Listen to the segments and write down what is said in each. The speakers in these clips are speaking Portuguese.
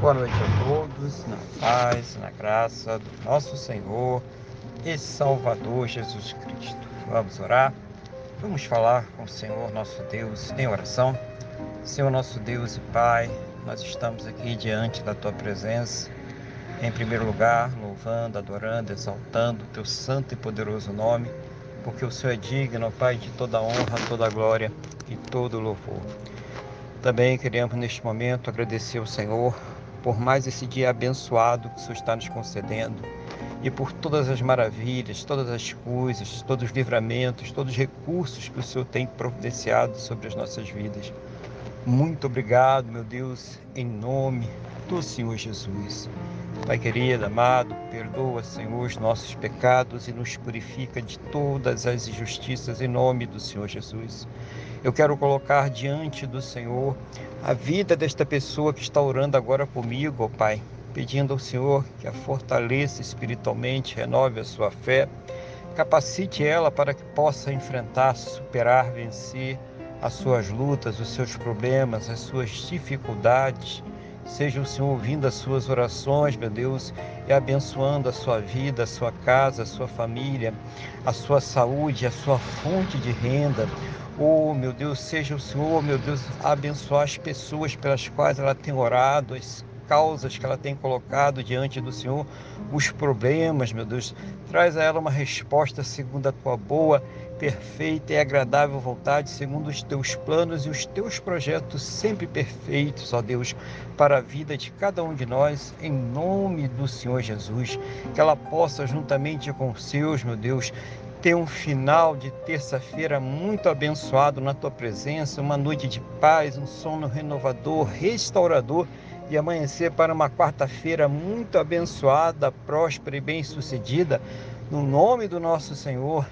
Boa noite a todos, na paz, na graça do nosso Senhor e Salvador Jesus Cristo. Vamos orar? Vamos falar com o Senhor nosso Deus em oração. Senhor nosso Deus e Pai, nós estamos aqui diante da Tua presença, em primeiro lugar, louvando, adorando, exaltando o Teu santo e poderoso nome, porque o Senhor é digno, Pai, de toda honra, toda glória e todo louvor. Também queremos neste momento agradecer ao Senhor por mais esse dia abençoado que o Senhor está nos concedendo e por todas as maravilhas, todas as coisas, todos os livramentos, todos os recursos que o Senhor tem providenciado sobre as nossas vidas. Muito obrigado, meu Deus, em nome do Senhor Jesus. Pai querido, amado, perdoa, Senhor, os nossos pecados e nos purifica de todas as injustiças em nome do Senhor Jesus. Eu quero colocar diante do Senhor a vida desta pessoa que está orando agora comigo, ó Pai, pedindo ao Senhor que a fortaleça espiritualmente, renove a sua fé, capacite ela para que possa enfrentar, superar, vencer as suas lutas, os seus problemas, as suas dificuldades. Seja o Senhor ouvindo as suas orações, meu Deus, e abençoando a sua vida, a sua casa, a sua família, a sua saúde, a sua fonte de renda, Oh, meu Deus, seja o Senhor, meu Deus, abençoar as pessoas pelas quais ela tem orado, as causas que ela tem colocado diante do Senhor, os problemas, meu Deus. Traz a ela uma resposta segundo a tua boa, perfeita e agradável vontade, segundo os teus planos e os teus projetos sempre perfeitos, ó Deus, para a vida de cada um de nós, em nome do Senhor Jesus. Que ela possa, juntamente com os seus, meu Deus, ter um final de terça-feira muito abençoado na tua presença, uma noite de paz, um sono renovador, restaurador e amanhecer para uma quarta-feira muito abençoada, próspera e bem-sucedida, no nome do nosso Senhor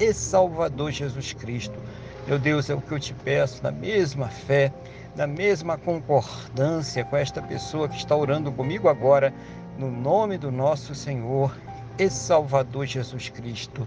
e Salvador Jesus Cristo. Meu Deus, é o que eu te peço, na mesma fé, na mesma concordância com esta pessoa que está orando comigo agora, no nome do nosso Senhor e Salvador Jesus Cristo.